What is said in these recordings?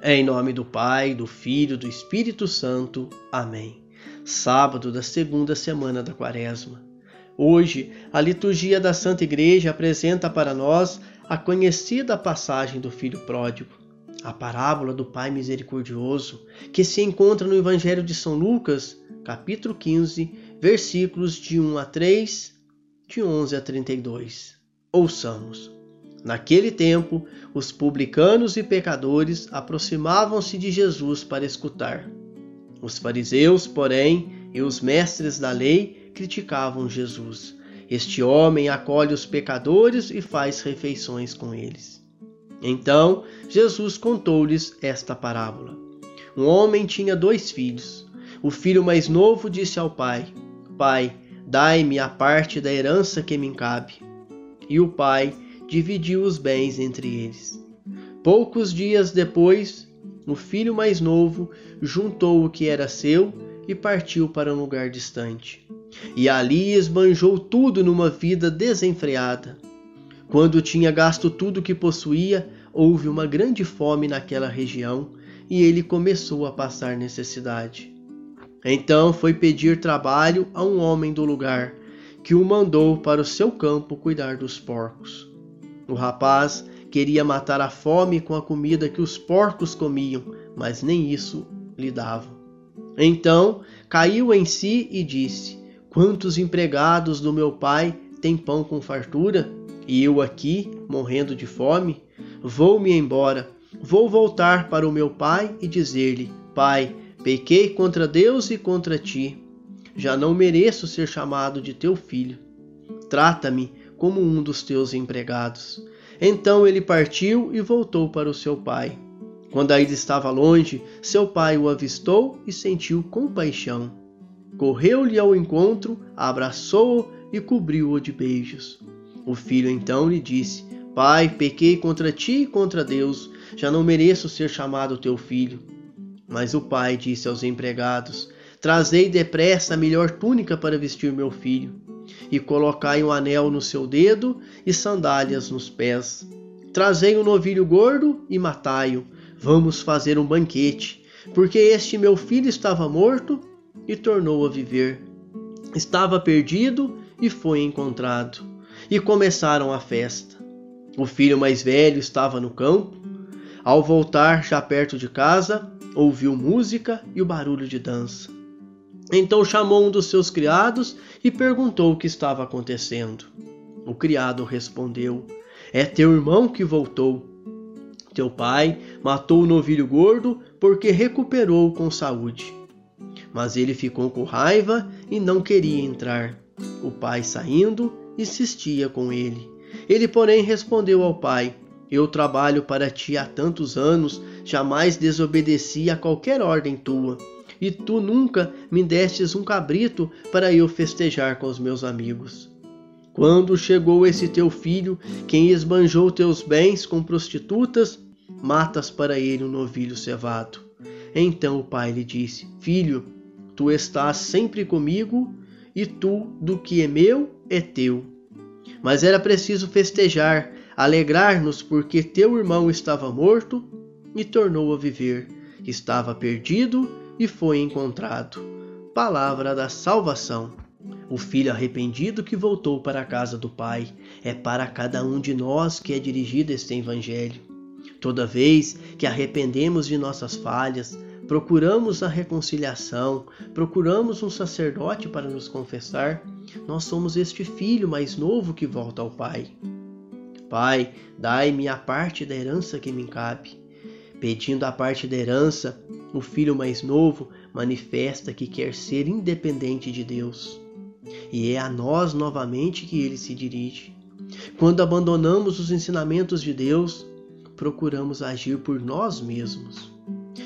Em nome do Pai, do Filho, do Espírito Santo. Amém. Sábado da segunda semana da Quaresma. Hoje, a liturgia da Santa Igreja apresenta para nós a conhecida passagem do Filho Pródigo, a parábola do Pai Misericordioso, que se encontra no Evangelho de São Lucas, capítulo 15, versículos de 1 a 3, de 11 a 32. Ouçamos. Naquele tempo, os publicanos e pecadores aproximavam-se de Jesus para escutar. Os fariseus, porém, e os mestres da lei criticavam Jesus. Este homem acolhe os pecadores e faz refeições com eles. Então Jesus contou-lhes esta parábola. Um homem tinha dois filhos. O filho mais novo disse ao pai: Pai, dai-me a parte da herança que me cabe. E o pai dividiu os bens entre eles. Poucos dias depois, o filho mais novo juntou o que era seu e partiu para um lugar distante. E ali esbanjou tudo numa vida desenfreada. Quando tinha gasto tudo que possuía, houve uma grande fome naquela região e ele começou a passar necessidade. Então foi pedir trabalho a um homem do lugar, que o mandou para o seu campo cuidar dos porcos. O rapaz queria matar a fome com a comida que os porcos comiam, mas nem isso lhe davam. Então caiu em si e disse: Quantos empregados do meu pai têm pão com fartura, e eu aqui, morrendo de fome? Vou-me embora, vou voltar para o meu pai e dizer-lhe: Pai, pequei contra Deus e contra ti. Já não mereço ser chamado de teu filho. Trata-me como um dos teus empregados. Então ele partiu e voltou para o seu pai. Quando ainda estava longe, seu pai o avistou e sentiu compaixão. Correu-lhe ao encontro, abraçou-o e cobriu-o de beijos. O filho então lhe disse: Pai, pequei contra ti e contra Deus, já não mereço ser chamado teu filho. Mas o pai disse aos empregados: Trazei depressa a melhor túnica para vestir meu filho e colocai um anel no seu dedo e sandálias nos pés. Trazei um novilho gordo e matai-o. Vamos fazer um banquete, porque este meu filho estava morto e tornou a viver. Estava perdido e foi encontrado. E começaram a festa. O filho mais velho estava no campo. Ao voltar, já perto de casa, ouviu música e o barulho de dança. Então chamou um dos seus criados e perguntou o que estava acontecendo. O criado respondeu: É teu irmão que voltou. Teu pai matou o novilho gordo porque recuperou com saúde. Mas ele ficou com raiva e não queria entrar. O pai, saindo, insistia com ele. Ele, porém, respondeu ao pai: Eu trabalho para ti há tantos anos, jamais desobedeci a qualquer ordem tua e tu nunca me destes um cabrito para eu festejar com os meus amigos. Quando chegou esse teu filho, quem esbanjou teus bens com prostitutas, matas para ele um novilho cevado. Então o pai lhe disse: Filho, tu estás sempre comigo, e tu, do que é meu, é teu. Mas era preciso festejar, alegrar-nos, porque teu irmão estava morto e tornou a viver, estava perdido e foi encontrado. Palavra da salvação. O filho arrependido que voltou para a casa do Pai é para cada um de nós que é dirigido este Evangelho. Toda vez que arrependemos de nossas falhas, procuramos a reconciliação, procuramos um sacerdote para nos confessar, nós somos este filho mais novo que volta ao Pai. Pai, dai-me a parte da herança que me cabe. Pedindo a parte da herança, o filho mais novo manifesta que quer ser independente de Deus. E é a nós novamente que ele se dirige. Quando abandonamos os ensinamentos de Deus, procuramos agir por nós mesmos.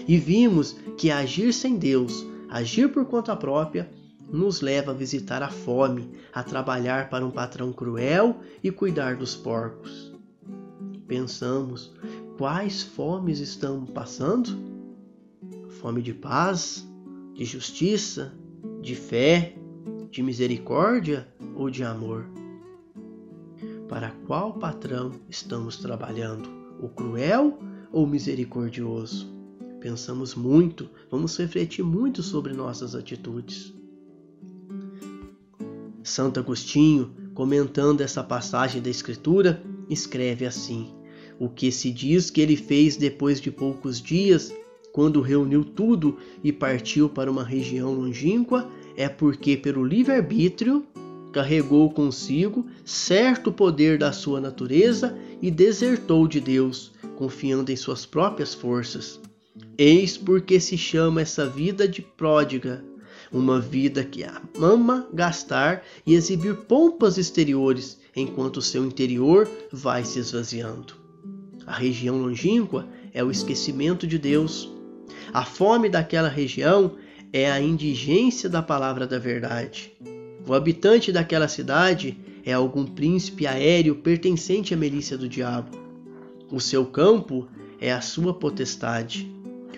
E vimos que agir sem Deus, agir por conta própria, nos leva a visitar a fome, a trabalhar para um patrão cruel e cuidar dos porcos. Pensamos quais fomes estamos passando? Fome de paz, de justiça, de fé, de misericórdia ou de amor? Para qual patrão estamos trabalhando? O cruel ou o misericordioso? pensamos muito, vamos refletir muito sobre nossas atitudes. Santo Agostinho, comentando essa passagem da Escritura, escreve assim: O que se diz que ele fez depois de poucos dias, quando reuniu tudo e partiu para uma região longínqua, é porque, pelo livre-arbítrio, carregou consigo certo poder da sua natureza e desertou de Deus, confiando em suas próprias forças. Eis porque se chama essa vida de pródiga, uma vida que ama gastar e exibir pompas exteriores, enquanto seu interior vai se esvaziando. A região longínqua é o esquecimento de Deus. A fome daquela região é a indigência da palavra da verdade. O habitante daquela cidade é algum príncipe aéreo pertencente à milícia do diabo. O seu campo é a sua potestade.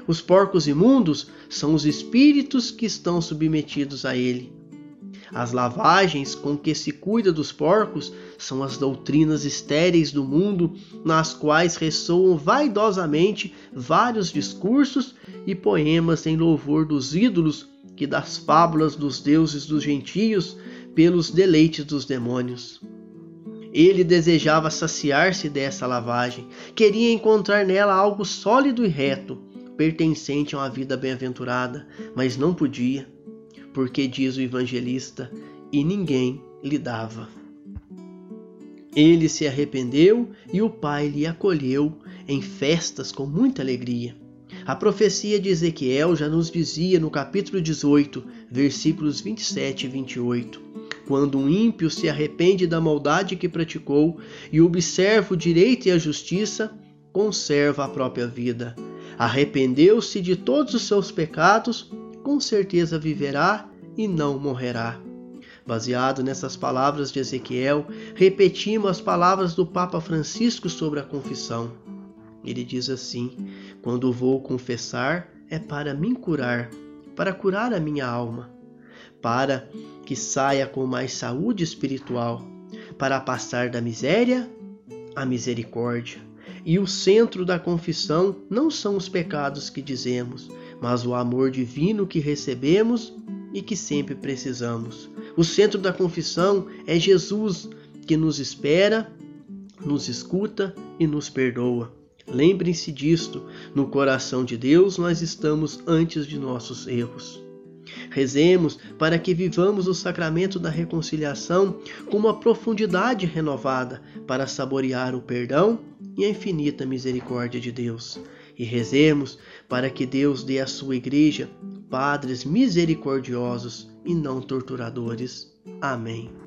Os porcos imundos são os espíritos que estão submetidos a ele. As lavagens com que se cuida dos porcos são as doutrinas estéreis do mundo, nas quais ressoam vaidosamente vários discursos e poemas em louvor dos ídolos que das fábulas dos deuses dos gentios pelos deleites dos demônios. Ele desejava saciar-se dessa lavagem, queria encontrar nela algo sólido e reto, pertencente a uma vida bem-aventurada, mas não podia, porque diz o evangelista, e ninguém lhe dava. Ele se arrependeu e o Pai lhe acolheu em festas com muita alegria. A profecia de Ezequiel já nos dizia no capítulo 18, versículos 27 e 28. Quando um ímpio se arrepende da maldade que praticou e observa o direito e a justiça, conserva a própria vida. Arrependeu-se de todos os seus pecados, com certeza viverá e não morrerá. Baseado nessas palavras de Ezequiel, repetimos as palavras do Papa Francisco sobre a confissão. Ele diz assim: Quando vou confessar, é para me curar, para curar a minha alma, para que saia com mais saúde espiritual, para passar da miséria à misericórdia. E o centro da confissão não são os pecados que dizemos, mas o amor divino que recebemos e que sempre precisamos. O centro da confissão é Jesus que nos espera, nos escuta e nos perdoa. Lembrem-se disto: no coração de Deus nós estamos antes de nossos erros. Rezemos para que vivamos o sacramento da reconciliação com uma profundidade renovada para saborear o perdão e a infinita misericórdia de Deus. E rezemos para que Deus dê à sua igreja padres misericordiosos e não torturadores. Amém.